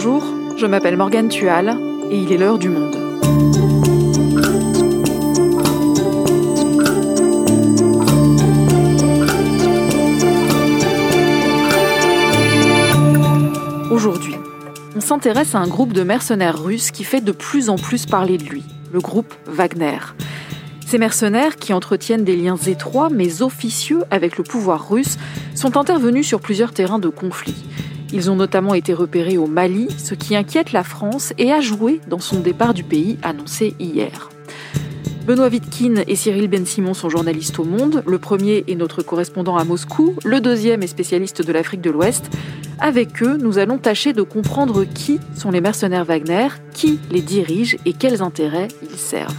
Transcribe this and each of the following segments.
Bonjour, je m'appelle Morgane Tual et il est l'heure du monde. Aujourd'hui, on s'intéresse à un groupe de mercenaires russes qui fait de plus en plus parler de lui, le groupe Wagner. Ces mercenaires, qui entretiennent des liens étroits mais officieux avec le pouvoir russe, sont intervenus sur plusieurs terrains de conflit. Ils ont notamment été repérés au Mali, ce qui inquiète la France et a joué dans son départ du pays annoncé hier. Benoît Wittkin et Cyril Ben-Simon sont journalistes au Monde. Le premier est notre correspondant à Moscou, le deuxième est spécialiste de l'Afrique de l'Ouest. Avec eux, nous allons tâcher de comprendre qui sont les mercenaires Wagner, qui les dirige et quels intérêts ils servent.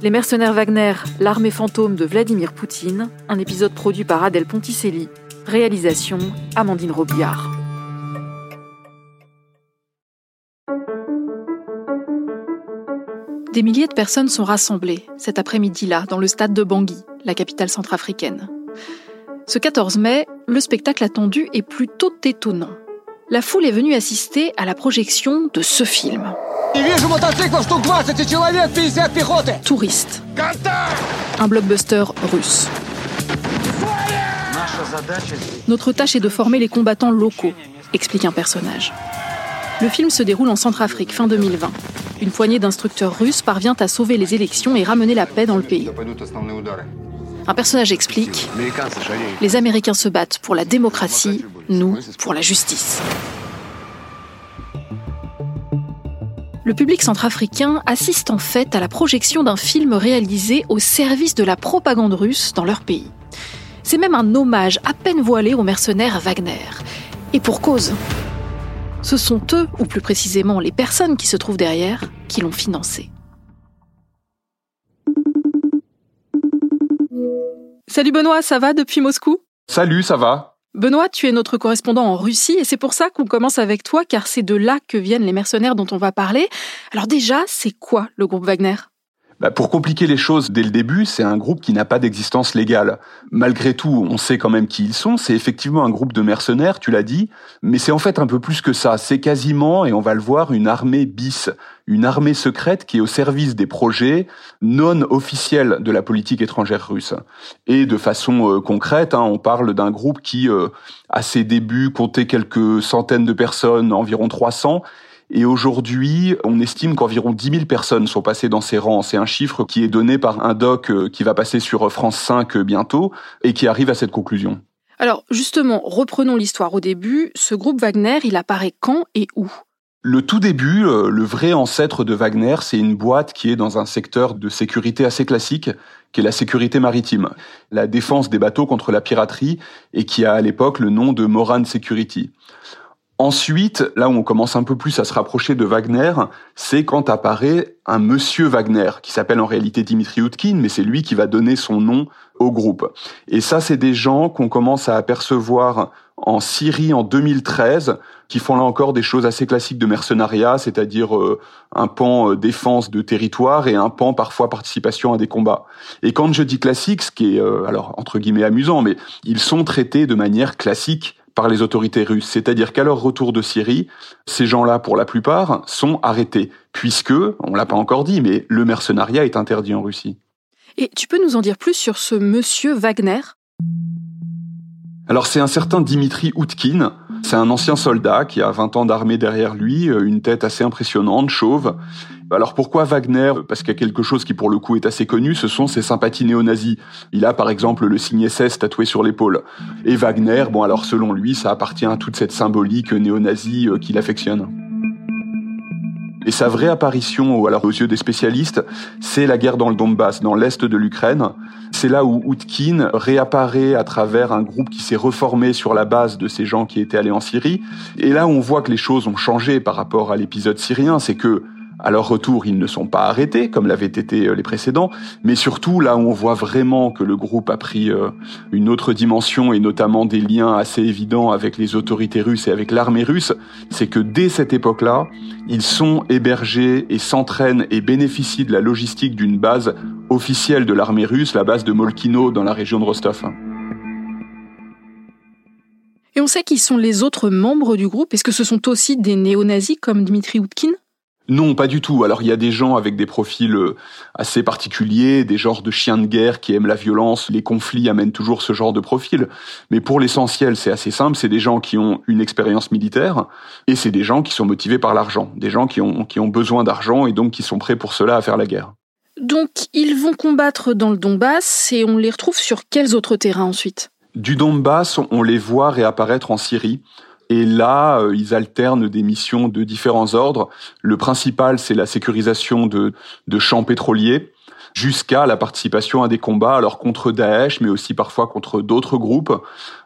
Les mercenaires Wagner, l'armée fantôme de Vladimir Poutine, un épisode produit par Adèle Ponticelli, réalisation Amandine Robillard. Des milliers de personnes sont rassemblées cet après-midi-là dans le stade de Bangui, la capitale centrafricaine. Ce 14 mai, le spectacle attendu est plutôt étonnant. La foule est venue assister à la projection de ce film. Touriste. Un blockbuster russe. Notre tâche est de former les combattants locaux, explique un personnage. Le film se déroule en Centrafrique fin 2020. Une poignée d'instructeurs russes parvient à sauver les élections et ramener la paix dans le pays. Un personnage explique Les Américains se battent pour la démocratie, nous pour la justice. Le public centrafricain assiste en fait à la projection d'un film réalisé au service de la propagande russe dans leur pays. C'est même un hommage à peine voilé aux mercenaires Wagner. Et pour cause. Ce sont eux, ou plus précisément les personnes qui se trouvent derrière, qui l'ont financé. Salut Benoît, ça va depuis Moscou? Salut, ça va Benoît, tu es notre correspondant en Russie et c'est pour ça qu'on commence avec toi car c'est de là que viennent les mercenaires dont on va parler. Alors déjà, c'est quoi le groupe Wagner? Bah, pour compliquer les choses dès le début, c'est un groupe qui n'a pas d'existence légale. Malgré tout, on sait quand même qui ils sont. C'est effectivement un groupe de mercenaires, tu l'as dit, mais c'est en fait un peu plus que ça. C'est quasiment, et on va le voir, une armée bis, une armée secrète qui est au service des projets non officiels de la politique étrangère russe. Et de façon euh, concrète, hein, on parle d'un groupe qui, euh, à ses débuts, comptait quelques centaines de personnes, environ 300, et aujourd'hui, on estime qu'environ 10 000 personnes sont passées dans ces rangs. C'est un chiffre qui est donné par un doc euh, qui va passer sur France 5 euh, bientôt et qui arrive à cette conclusion. Alors justement, reprenons l'histoire au début. Ce groupe Wagner, il apparaît quand et où? Le tout début, euh, le vrai ancêtre de Wagner, c'est une boîte qui est dans un secteur de sécurité assez classique, qui est la sécurité maritime, la défense des bateaux contre la piraterie, et qui a à l'époque le nom de Moran Security. Ensuite, là où on commence un peu plus à se rapprocher de Wagner, c'est quand apparaît un monsieur Wagner, qui s'appelle en réalité Dimitri Utkin, mais c'est lui qui va donner son nom au groupe. Et ça, c'est des gens qu'on commence à apercevoir en Syrie en 2013, qui font là encore des choses assez classiques de mercenariat, c'est-à-dire euh, un pan euh, défense de territoire et un pan parfois participation à des combats. Et quand je dis classique, ce qui est euh, alors entre guillemets amusant, mais ils sont traités de manière classique par les autorités russes. C'est-à-dire qu'à leur retour de Syrie, ces gens-là, pour la plupart, sont arrêtés, puisque, on l'a pas encore dit, mais le mercenariat est interdit en Russie. Et tu peux nous en dire plus sur ce monsieur Wagner? Alors c'est un certain Dimitri Outkin, c'est un ancien soldat qui a 20 ans d'armée derrière lui, euh, une tête assez impressionnante, chauve. Alors pourquoi Wagner? Parce qu'il y a quelque chose qui pour le coup est assez connu, ce sont ses sympathies néo-nazis. Il a par exemple le signe SS tatoué sur l'épaule. Et Wagner, bon alors selon lui, ça appartient à toute cette symbolique néo-nazie euh, qu'il affectionne. Et sa vraie apparition, alors aux yeux des spécialistes, c'est la guerre dans le Donbass, dans l'est de l'Ukraine. C'est là où Outkin réapparaît à travers un groupe qui s'est reformé sur la base de ces gens qui étaient allés en Syrie. Et là on voit que les choses ont changé par rapport à l'épisode syrien, c'est que à leur retour, ils ne sont pas arrêtés, comme l'avaient été euh, les précédents, mais surtout là où on voit vraiment que le groupe a pris euh, une autre dimension et notamment des liens assez évidents avec les autorités russes et avec l'armée russe, c'est que dès cette époque-là, ils sont hébergés et s'entraînent et bénéficient de la logistique d'une base officielle de l'armée russe, la base de Molkino dans la région de Rostov. Et on sait qui sont les autres membres du groupe. Est-ce que ce sont aussi des néo-nazis comme Dmitri Outkin non, pas du tout. Alors il y a des gens avec des profils euh, assez particuliers, des genres de chiens de guerre qui aiment la violence, les conflits amènent toujours ce genre de profil. Mais pour l'essentiel, c'est assez simple, c'est des gens qui ont une expérience militaire et c'est des gens qui sont motivés par l'argent, des gens qui ont, qui ont besoin d'argent et donc qui sont prêts pour cela à faire la guerre. Donc ils vont combattre dans le Donbass et on les retrouve sur quels autres terrains ensuite? Du Donbass, on les voit réapparaître en Syrie. Et là, euh, ils alternent des missions de différents ordres. Le principal, c'est la sécurisation de, de champs pétroliers jusqu'à la participation à des combats, alors contre Daesh, mais aussi parfois contre d'autres groupes.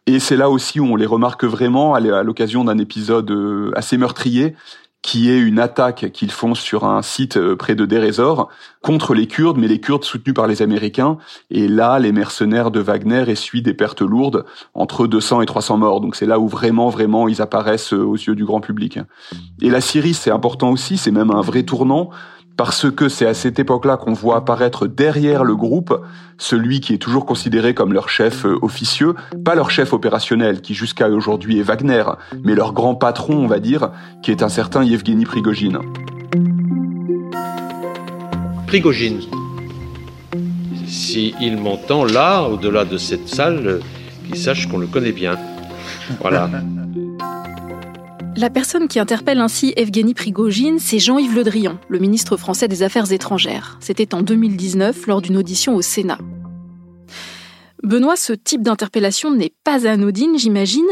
Et c'est là aussi où on les remarque vraiment à l'occasion d'un épisode euh, assez meurtrier qui est une attaque qu'ils font sur un site euh, près de Derezor contre les Kurdes, mais les Kurdes soutenus par les Américains. Et là, les mercenaires de Wagner essuient des pertes lourdes, entre 200 et 300 morts. Donc c'est là où vraiment, vraiment, ils apparaissent euh, aux yeux du grand public. Et la Syrie, c'est important aussi, c'est même un vrai tournant parce que c'est à cette époque-là qu'on voit apparaître derrière le groupe celui qui est toujours considéré comme leur chef euh, officieux, pas leur chef opérationnel, qui jusqu'à aujourd'hui est Wagner, mais leur grand patron, on va dire, qui est un certain Yevgeny Prigogine. Prigogine. S'il m'entend là, au-delà de cette salle, qu'il sache qu'on le connaît bien. Voilà. La personne qui interpelle ainsi Evgeny Prigogine, c'est Jean-Yves Le Drian, le ministre français des Affaires étrangères. C'était en 2019 lors d'une audition au Sénat. Benoît, ce type d'interpellation n'est pas anodine, j'imagine.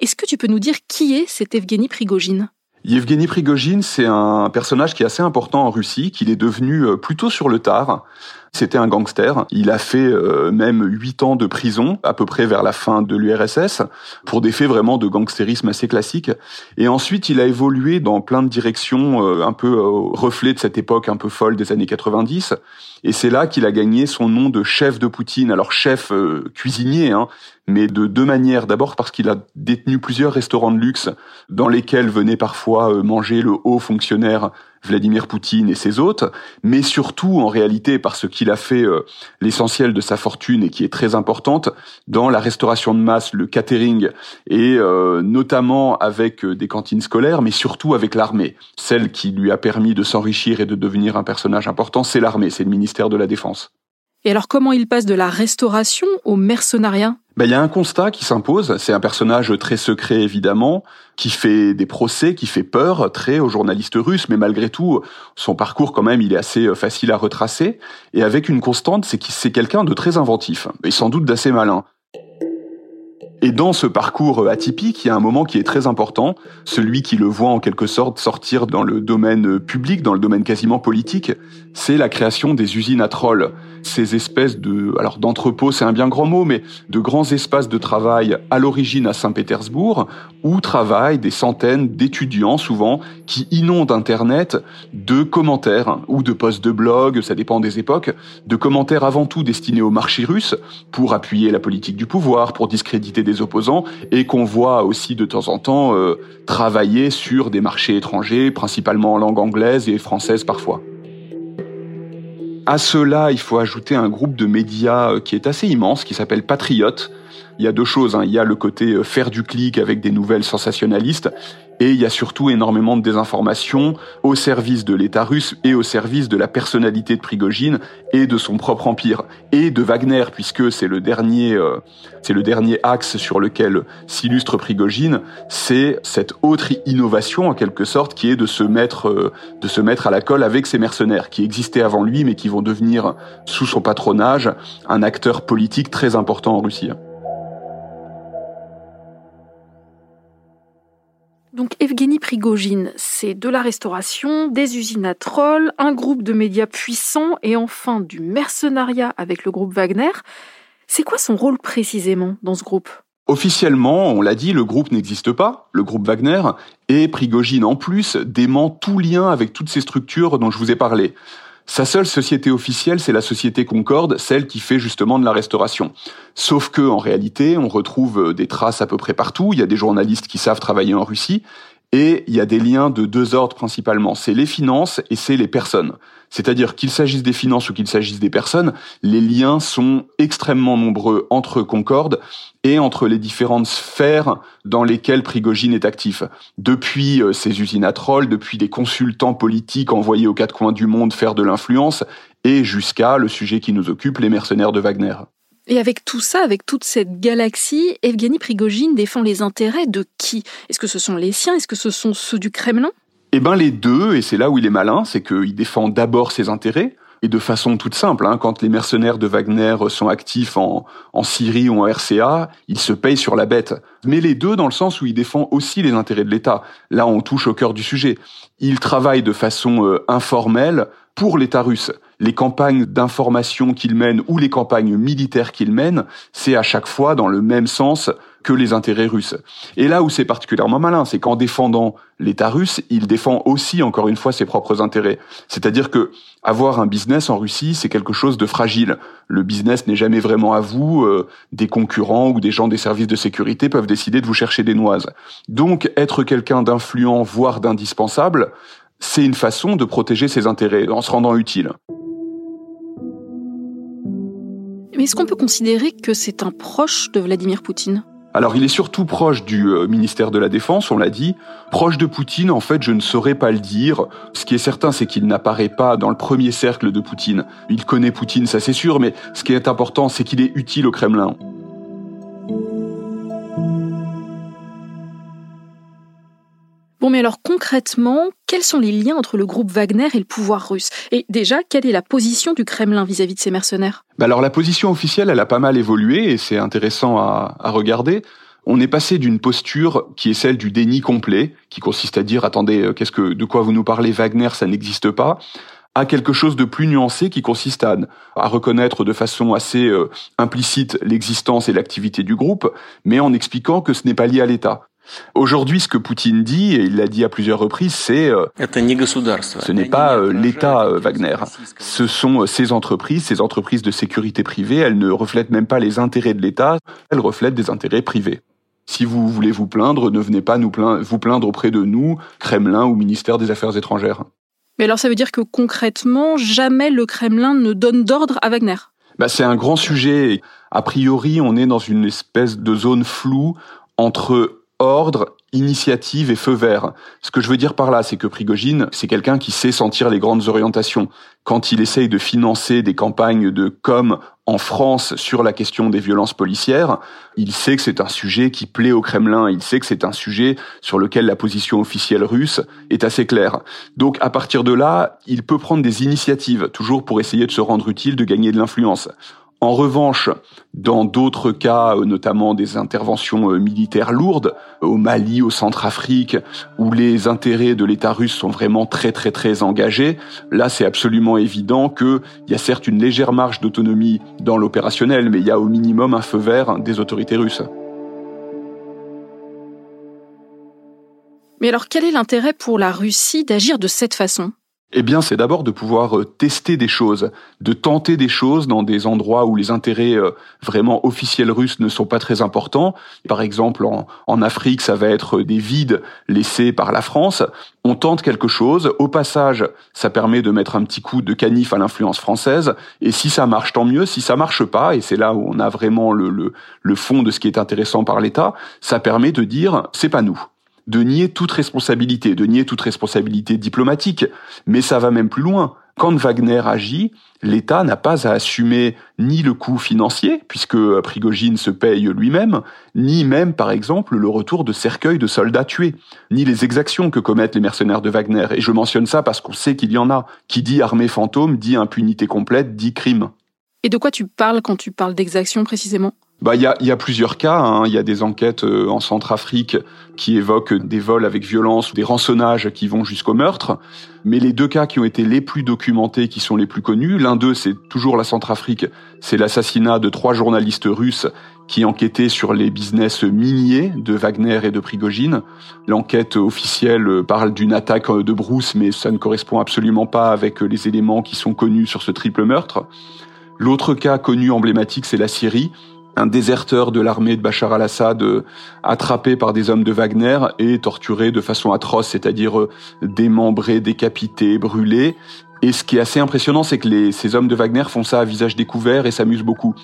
Est-ce que tu peux nous dire qui est cet Evgeny Prigogine? Yevgeny Prigogine, c'est un personnage qui est assez important en Russie, qu'il est devenu euh, plutôt sur le tard. C'était un gangster. Il a fait euh, même huit ans de prison, à peu près vers la fin de l'URSS, pour des faits vraiment de gangstérisme assez classiques. Et ensuite, il a évolué dans plein de directions, euh, un peu euh, reflet de cette époque un peu folle des années 90. Et c'est là qu'il a gagné son nom de chef de Poutine. Alors chef cuisinier, hein, mais de deux manières. D'abord parce qu'il a détenu plusieurs restaurants de luxe dans lesquels venaient parfois manger le haut fonctionnaire Vladimir Poutine et ses hôtes, mais surtout en réalité parce qu'il a fait euh, l'essentiel de sa fortune et qui est très importante dans la restauration de masse, le catering, et euh, notamment avec euh, des cantines scolaires, mais surtout avec l'armée. Celle qui lui a permis de s'enrichir et de devenir un personnage important, c'est l'armée, c'est le ministère de la Défense. Et alors comment il passe de la restauration au mercenariat? Ben, il y a un constat qui s'impose. C'est un personnage très secret, évidemment, qui fait des procès, qui fait peur très aux journalistes russes, mais malgré tout, son parcours, quand même, il est assez euh, facile à retracer. Et avec une constante, c'est qu'il c'est quelqu'un de très inventif, et sans doute d'assez malin. Et dans ce parcours euh, atypique, il y a un moment qui est très important, celui qui le voit en quelque sorte sortir dans le domaine euh, public, dans le domaine quasiment politique, c'est la création des usines à trolls. Ces espèces de, alors d'entrepôts, c'est un bien grand mot, mais de grands espaces de travail à l'origine à Saint-Pétersbourg, où travaillent des centaines d'étudiants souvent qui inondent Internet de commentaires ou de posts de blog, ça dépend des époques, de commentaires avant tout destinés au marché russe pour appuyer la politique du pouvoir, pour discréditer des opposants et qu'on voit aussi de temps en temps euh, travailler sur des marchés étrangers, principalement en langue anglaise et française parfois. À cela, il faut ajouter un groupe de médias euh, qui est assez immense, qui s'appelle Patriote, il y a deux choses. Hein. Il y a le côté euh, faire du clic avec des nouvelles sensationnalistes, et il y a surtout énormément de désinformation au service de l'État russe et au service de la personnalité de Prigogine et de son propre empire et de Wagner, puisque c'est le dernier, euh, c'est le dernier axe sur lequel s'illustre Prigogine. C'est cette autre innovation en quelque sorte qui est de se mettre, euh, de se mettre à la colle avec ces mercenaires qui existaient avant lui, mais qui vont devenir sous son patronage un acteur politique très important en Russie. Donc Evgeny Prigogine, c'est de la restauration, des usines à trolls, un groupe de médias puissants et enfin du mercenariat avec le groupe Wagner. C'est quoi son rôle précisément dans ce groupe? Officiellement, on l'a dit, le groupe n'existe pas, le groupe Wagner, et Prigogine en plus dément tout lien avec toutes ces structures dont je vous ai parlé. Sa seule société officielle, c'est la société Concorde, celle qui fait justement de la restauration. Sauf que, en réalité, on retrouve euh, des traces à peu près partout. Il y a des journalistes qui savent travailler en Russie. Et il y a des liens de deux ordres principalement. C'est les finances et c'est les personnes. C'est-à-dire qu'il s'agisse des finances ou qu'il s'agisse des personnes, les liens sont extrêmement nombreux entre Concorde et entre les différentes sphères dans lesquelles Prigogine est actif. Depuis euh, ses usines à troll, depuis des consultants politiques envoyés aux quatre coins du monde faire de l'influence, et jusqu'à le sujet qui nous occupe, les mercenaires de Wagner. Et avec tout ça, avec toute cette galaxie, Evgeny Prigogine défend les intérêts de qui? Est-ce que ce sont les siens? Est-ce que ce sont ceux du Kremlin? Eh ben les deux, et c'est là où il est malin, c'est qu'il défend d'abord ses intérêts, et de façon toute simple. Hein, quand les mercenaires de Wagner sont actifs en, en Syrie ou en RCA, ils se payent sur la bête. Mais les deux dans le sens où il défend aussi les intérêts de l'État. Là, on touche au cœur du sujet. Il travaille de façon euh, informelle pour l'État russe les campagnes d'information qu'il mène ou les campagnes militaires qu'il mène, c'est à chaque fois dans le même sens que les intérêts russes. Et là où c'est particulièrement malin, c'est qu'en défendant l'État russe, il défend aussi, encore une fois, ses propres intérêts. C'est-à-dire que avoir un business en Russie, c'est quelque chose de fragile. Le business n'est jamais vraiment à vous. Euh, des concurrents ou des gens des services de sécurité peuvent décider de vous chercher des noises. Donc, être quelqu'un d'influent, voire d'indispensable, c'est une façon de protéger ses intérêts en se rendant utile. Mais est-ce qu'on peut considérer que c'est un proche de Vladimir Poutine? Alors il est surtout proche du euh, ministère de la Défense, on l'a dit. Proche de Poutine, en fait, je ne saurais pas le dire. Ce qui est certain, c'est qu'il n'apparaît pas dans le premier cercle de Poutine. Il connaît Poutine, ça c'est sûr, mais ce qui est important, c'est qu'il est utile au Kremlin. Bon, mais alors concrètement, quels sont les liens entre le groupe Wagner et le pouvoir russe? Et déjà, quelle est la position du Kremlin vis-à-vis de ces mercenaires? Bah Alors la position officielle, elle a pas mal évolué et c'est intéressant à, à regarder. On est passé d'une posture qui est celle du déni complet, qui consiste à dire attendez, euh, qu'est-ce que de quoi vous nous parlez? Wagner, ça n'existe pas à quelque chose de plus nuancé qui consiste à, à reconnaître de façon assez euh, implicite l'existence et l'activité du groupe, mais en expliquant que ce n'est pas lié à l'État. Aujourd'hui, ce que Poutine dit, et il l'a dit à plusieurs reprises, c'est euh, ce n'est pas euh, l'État euh, Wagner. Ce sont ces entreprises, ces entreprises de sécurité privée. Elles ne reflètent même pas les intérêts de l'État. Elles reflètent des intérêts privés. Si vous voulez vous plaindre, ne venez pas nous plaindre, vous plaindre auprès de nous, Kremlin ou ministère des Affaires étrangères. Mais alors ça veut dire que concrètement, jamais le Kremlin ne donne d'ordre à Wagner? Bah, C'est un grand sujet. A priori, on est dans une espèce de zone floue entre ordre, initiative et feu vert. Ce que je veux dire par là, c'est que Prigogine, c'est quelqu'un qui sait sentir les grandes orientations. Quand il essaye de financer des campagnes de com en France sur la question des violences policières, il sait que c'est un sujet qui plaît au Kremlin, il sait que c'est un sujet sur lequel la position officielle russe est assez claire. Donc à partir de là, il peut prendre des initiatives, toujours pour essayer de se rendre utile, de gagner de l'influence. En revanche, dans d'autres cas, euh, notamment des interventions euh, militaires lourdes, au Mali, au Centrafrique, où les intérêts de l'État russe sont vraiment très très très engagés, là c'est absolument évident qu'il y a certes une légère marge d'autonomie dans l'opérationnel, mais il y a au minimum un feu vert des autorités russes. Mais alors quel est l'intérêt pour la Russie d'agir de cette façon? Eh bien, c'est d'abord de pouvoir euh, tester des choses, de tenter des choses dans des endroits où les intérêts euh, vraiment officiels russes ne sont pas très importants. Par exemple, en, Afrique, ça va être des vides laissés par la France. On tente quelque chose. Au passage, ça permet de mettre un petit coup de canif à l'influence française. Et si ça marche, tant mieux. Si ça marche pas, et c'est là où on a vraiment le, le, le fond de ce qui est intéressant par l'État, ça permet de dire, c'est pas nous de nier toute responsabilité, de nier toute responsabilité diplomatique. Mais ça va même plus loin. Quand Wagner agit, l'État n'a pas à assumer ni le coût financier, puisque Prigogine se paye lui-même, ni même, par exemple, le retour de cercueils de soldats tués, ni les exactions que commettent les mercenaires de Wagner. Et je mentionne ça parce qu'on sait qu'il y en a. Qui dit armée fantôme, dit impunité complète, dit crime. Et de quoi tu parles quand tu parles d'exactions précisément? Bah, il y a, y a, plusieurs cas. Hein. Il y a des enquêtes euh, en Centrafrique qui évoquent des vols avec violence ou des rançonnages qui vont jusqu'au meurtre. Mais les deux cas qui ont été les plus documentés, qui sont les plus connus, l'un d'eux, c'est toujours la Centrafrique. C'est l'assassinat de trois journalistes russes qui enquêtaient sur les business miniers de Wagner et de Prigogine. L'enquête officielle parle d'une attaque de brousse, mais ça ne correspond absolument pas avec les éléments qui sont connus sur ce triple meurtre. L'autre cas connu emblématique, c'est la Syrie un déserteur de l'armée de Bachar al-Assad euh, attrapé par des hommes de Wagner et torturé de façon atroce, c'est-à-dire euh, démembré, décapité, brûlé. Et ce qui est assez impressionnant, c'est que ces hommes de Wagner font ça à visage découvert et s'amusent beaucoup.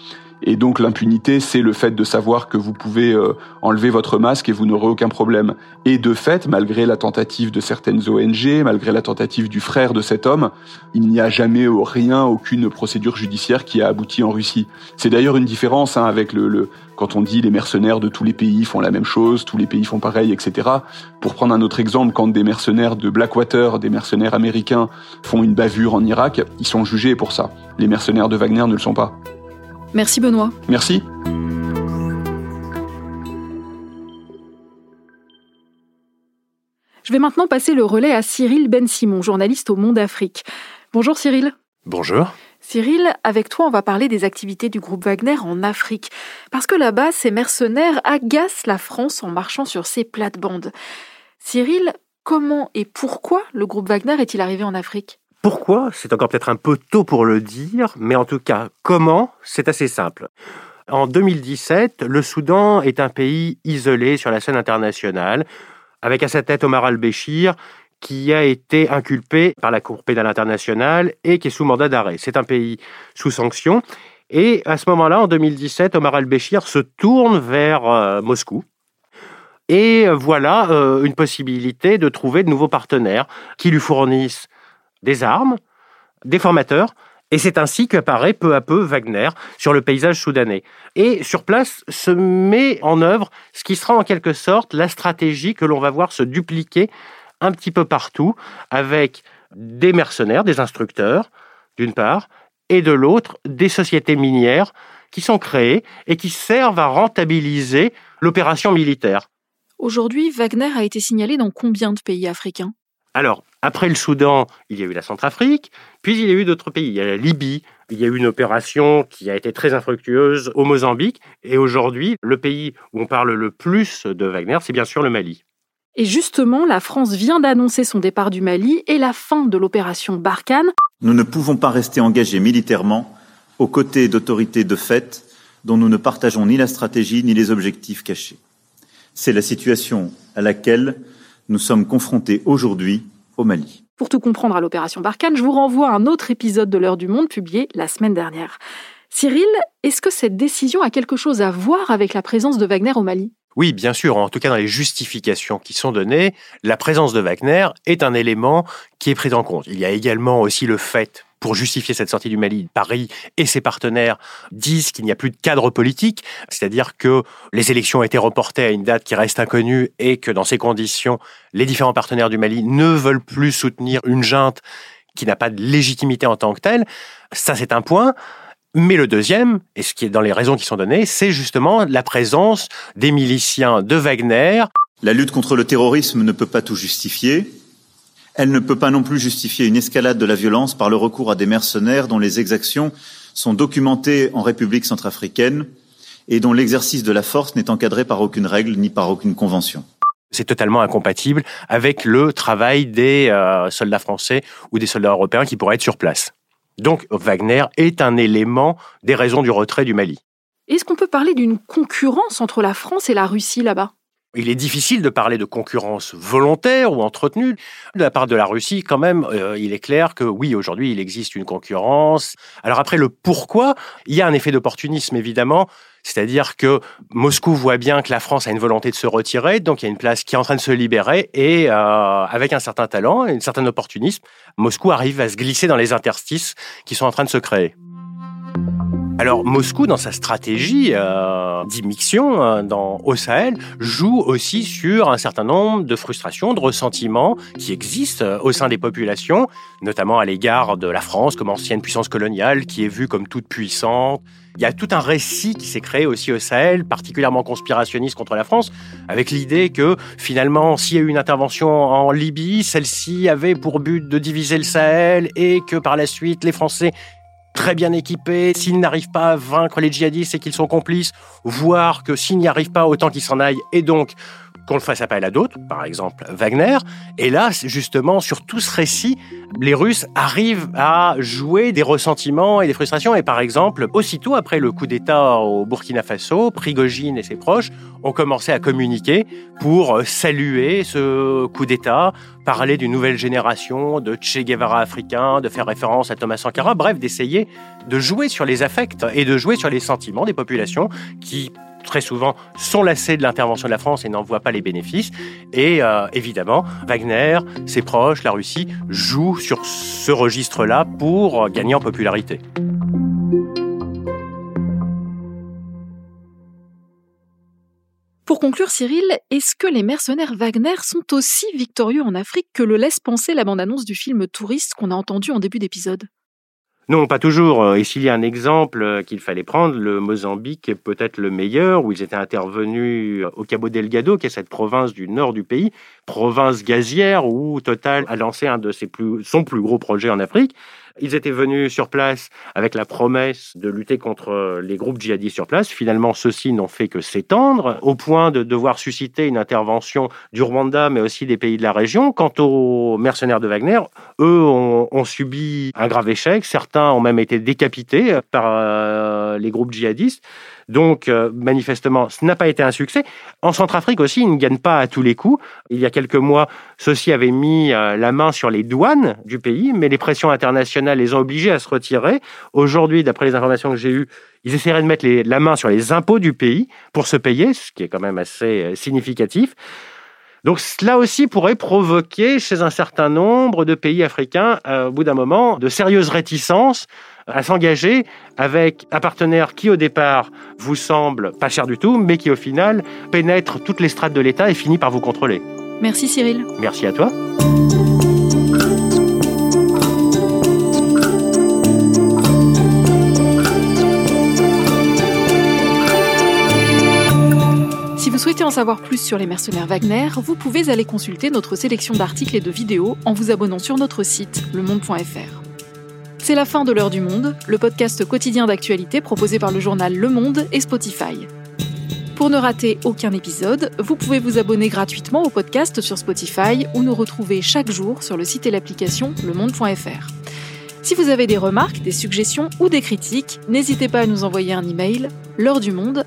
Et donc l'impunité, c'est le fait de savoir que vous pouvez euh, enlever votre masque et vous n'aurez aucun problème. Et de fait, malgré la tentative de certaines ONG, malgré la tentative du frère de cet homme, il n'y a jamais rien, aucune procédure judiciaire qui a abouti en Russie. C'est d'ailleurs une différence hein, avec le, le, quand on dit les mercenaires de tous les pays font la même chose, tous les pays font pareil, etc. Pour prendre un autre exemple, quand des mercenaires de Blackwater, des mercenaires américains font une bavure en Irak, ils sont jugés pour ça. Les mercenaires de Wagner ne le sont pas. Merci Benoît. Merci. Je vais maintenant passer le relais à Cyril Ben Simon, journaliste au Monde Afrique. Bonjour Cyril. Bonjour. Cyril, avec toi, on va parler des activités du groupe Wagner en Afrique. Parce que là-bas, ces mercenaires agacent la France en marchant sur ses plates-bandes. Cyril, comment et pourquoi le groupe Wagner est-il arrivé en Afrique? Pourquoi C'est encore peut-être un peu tôt pour le dire, mais en tout cas, comment C'est assez simple. En 2017, le Soudan est un pays isolé sur la scène internationale, avec à sa tête Omar al-Béchir, qui a été inculpé par la Cour pénale internationale et qui est sous mandat d'arrêt. C'est un pays sous sanction. Et à ce moment-là, en 2017, Omar al-Béchir se tourne vers euh, Moscou. Et voilà euh, une possibilité de trouver de nouveaux partenaires qui lui fournissent des armes, des formateurs, et c'est ainsi qu'apparaît peu à peu Wagner sur le paysage soudanais. Et sur place se met en œuvre ce qui sera en quelque sorte la stratégie que l'on va voir se dupliquer un petit peu partout avec des mercenaires, des instructeurs, d'une part, et de l'autre, des sociétés minières qui sont créées et qui servent à rentabiliser l'opération militaire. Aujourd'hui, Wagner a été signalé dans combien de pays africains? Alors, après le Soudan, il y a eu la Centrafrique, puis il y a eu d'autres pays. Il y a la Libye, il y a eu une opération qui a été très infructueuse au Mozambique, et aujourd'hui, le pays où on parle le plus de Wagner, c'est bien sûr le Mali. Et justement, la France vient d'annoncer son départ du Mali et la fin de l'opération Barkhane. Nous ne pouvons pas rester engagés militairement aux côtés d'autorités de fait dont nous ne partageons ni la stratégie ni les objectifs cachés. C'est la situation à laquelle nous sommes confrontés aujourd'hui au Mali. Pour tout comprendre à l'opération Barkhane, je vous renvoie à un autre épisode de l'heure du monde publié la semaine dernière. Cyril, est-ce que cette décision a quelque chose à voir avec la présence de Wagner au Mali? Oui, bien sûr, en tout cas dans les justifications qui sont données, la présence de Wagner est un élément qui est pris en compte. Il y a également aussi le fait pour justifier cette sortie du Mali, Paris et ses partenaires disent qu'il n'y a plus de cadre politique, c'est-à-dire que les élections ont été reportées à une date qui reste inconnue et que dans ces conditions, les différents partenaires du Mali ne veulent plus soutenir une junte qui n'a pas de légitimité en tant que telle. Ça, c'est un point. Mais le deuxième, et ce qui est dans les raisons qui sont données, c'est justement la présence des miliciens de Wagner. La lutte contre le terrorisme ne peut pas tout justifier. Elle ne peut pas non plus justifier une escalade de la violence par le recours à des mercenaires dont les exactions sont documentées en République centrafricaine et dont l'exercice de la force n'est encadré par aucune règle ni par aucune convention. C'est totalement incompatible avec le travail des euh, soldats français ou des soldats européens qui pourraient être sur place. Donc Wagner est un élément des raisons du retrait du Mali. Est-ce qu'on peut parler d'une concurrence entre la France et la Russie là-bas? Il est difficile de parler de concurrence volontaire ou entretenue. De la part de la Russie, quand même, euh, il est clair que oui, aujourd'hui, il existe une concurrence. Alors après, le pourquoi, il y a un effet d'opportunisme, évidemment. C'est-à-dire que Moscou voit bien que la France a une volonté de se retirer, donc il y a une place qui est en train de se libérer, et euh, avec un certain talent et un certain opportunisme, Moscou arrive à se glisser dans les interstices qui sont en train de se créer. Alors Moscou, dans sa stratégie euh, d'immixion euh, dans, au Sahel, joue aussi sur un certain nombre de frustrations, de ressentiments qui existent euh, au sein des populations, notamment à l'égard de la France comme ancienne puissance coloniale, qui est vue comme toute puissante. Il y a tout un récit qui s'est créé aussi au Sahel, particulièrement conspirationniste contre la France, avec l'idée que finalement, s'il y a eu une intervention en Libye, celle-ci avait pour but de diviser le Sahel et que par la suite, les Français très bien équipés, s'ils n'arrivent pas à vaincre les djihadistes, c'est qu'ils sont complices, voire que s'ils n'y arrivent pas, autant qu'ils s'en aillent, et donc qu'on fasse appel à d'autres, par exemple Wagner. Et là, justement, sur tout ce récit, les Russes arrivent à jouer des ressentiments et des frustrations. Et par exemple, aussitôt après le coup d'État au Burkina Faso, Prigogine et ses proches ont commencé à communiquer pour saluer ce coup d'État, parler d'une nouvelle génération de Che Guevara africain, de faire référence à Thomas Sankara, bref, d'essayer de jouer sur les affects et de jouer sur les sentiments des populations qui très souvent sont lassés de l'intervention de la France et n'en voient pas les bénéfices. Et euh, évidemment, Wagner, ses proches, la Russie jouent sur ce registre-là pour gagner en popularité. Pour conclure, Cyril, est-ce que les mercenaires Wagner sont aussi victorieux en Afrique que le laisse penser la bande-annonce du film Touriste qu'on a entendu en début d'épisode? Non, pas toujours. Euh, et s'il y a un exemple euh, qu'il fallait prendre, le Mozambique est peut-être le meilleur, où ils étaient intervenus au Cabo Delgado, qui est cette province du nord du pays, province gazière, où Total a lancé un de ses plus, son plus gros projet en Afrique. Ils étaient venus sur place avec la promesse de lutter contre les groupes djihadistes sur place. Finalement, ceux-ci n'ont fait que s'étendre, au point de devoir susciter une intervention du Rwanda, mais aussi des pays de la région. Quant aux mercenaires de Wagner, eux ont, subi un grave échec. Certains ont même été décapités par euh, les groupes djihadistes. Donc, euh, manifestement, ce n'a pas été un succès. En Centrafrique aussi, ils ne gagnent pas à tous les coups. Il y a quelques mois, ceux-ci avaient mis euh, la main sur les douanes du pays, mais les pressions internationales les ont obligés à se retirer. Aujourd'hui, d'après les informations que j'ai eues, ils essaieraient de mettre la main sur les impôts du pays pour se payer, ce qui est quand même assez euh, significatif. Donc cela aussi pourrait provoquer chez un certain nombre de pays africains, au bout d'un moment, de sérieuses réticences à s'engager avec un partenaire qui au départ vous semble pas cher du tout, mais qui au final pénètre toutes les strates de l'État et finit par vous contrôler. Merci Cyril. Merci à toi. Souhaitez en savoir plus sur les mercenaires Wagner, vous pouvez aller consulter notre sélection d'articles et de vidéos en vous abonnant sur notre site lemonde.fr. C'est la fin de l'heure du monde, le podcast quotidien d'actualité proposé par le journal Le Monde et Spotify. Pour ne rater aucun épisode, vous pouvez vous abonner gratuitement au podcast sur Spotify ou nous retrouver chaque jour sur le site et l'application lemonde.fr. Si vous avez des remarques, des suggestions ou des critiques, n'hésitez pas à nous envoyer un email l'heure du monde